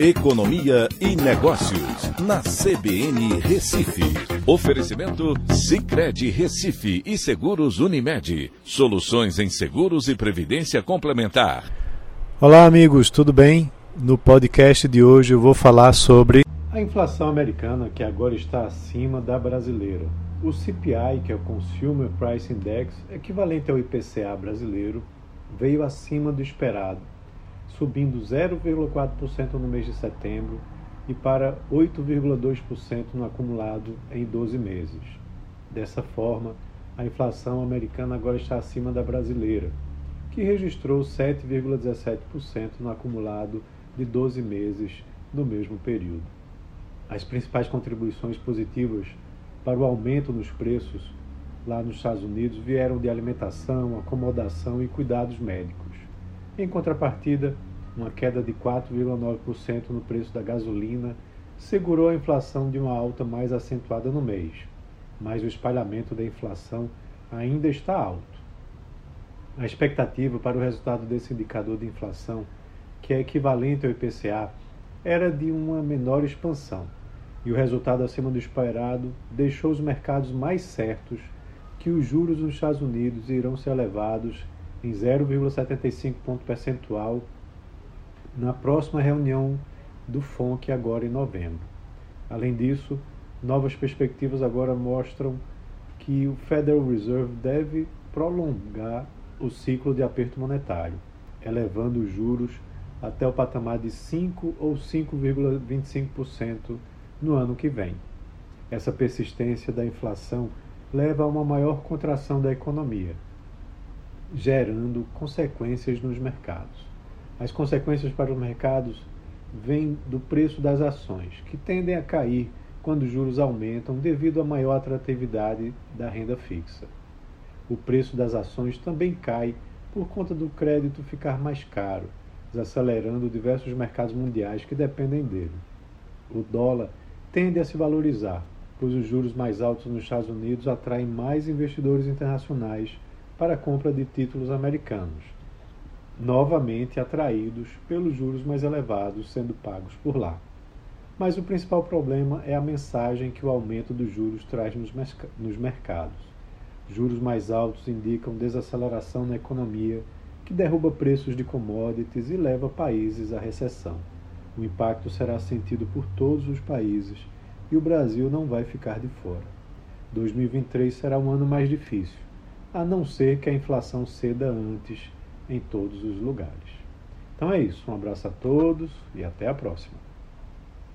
Economia e Negócios, na CBN Recife. Oferecimento Cicred Recife e Seguros Unimed. Soluções em seguros e previdência complementar. Olá, amigos, tudo bem? No podcast de hoje eu vou falar sobre a inflação americana, que agora está acima da brasileira. O CPI, que é o Consumer Price Index, equivalente ao IPCA brasileiro, veio acima do esperado subindo 0,4% no mês de setembro e para 8,2% no acumulado em 12 meses. Dessa forma, a inflação americana agora está acima da brasileira, que registrou 7,17% no acumulado de 12 meses no mesmo período. As principais contribuições positivas para o aumento nos preços lá nos Estados Unidos vieram de alimentação, acomodação e cuidados médicos. Em contrapartida, uma queda de 4,9% no preço da gasolina segurou a inflação de uma alta mais acentuada no mês, mas o espalhamento da inflação ainda está alto. A expectativa para o resultado desse indicador de inflação, que é equivalente ao IPCA, era de uma menor expansão, e o resultado acima do esperado deixou os mercados mais certos que os juros nos Estados Unidos irão ser elevados em 0,75 ponto percentual na próxima reunião do FONC, agora em novembro. Além disso, novas perspectivas agora mostram que o Federal Reserve deve prolongar o ciclo de aperto monetário, elevando os juros até o patamar de 5 ou 5,25% no ano que vem. Essa persistência da inflação leva a uma maior contração da economia, gerando consequências nos mercados. As consequências para os mercados vêm do preço das ações, que tendem a cair quando os juros aumentam devido à maior atratividade da renda fixa. O preço das ações também cai por conta do crédito ficar mais caro, desacelerando diversos mercados mundiais que dependem dele. O dólar tende a se valorizar, pois os juros mais altos nos Estados Unidos atraem mais investidores internacionais para a compra de títulos americanos novamente atraídos pelos juros mais elevados sendo pagos por lá. Mas o principal problema é a mensagem que o aumento dos juros traz nos, nos mercados. Juros mais altos indicam desaceleração na economia, que derruba preços de commodities e leva países à recessão. O impacto será sentido por todos os países e o Brasil não vai ficar de fora. 2023 será um ano mais difícil, a não ser que a inflação ceda antes em todos os lugares. Então é isso. Um abraço a todos e até a próxima.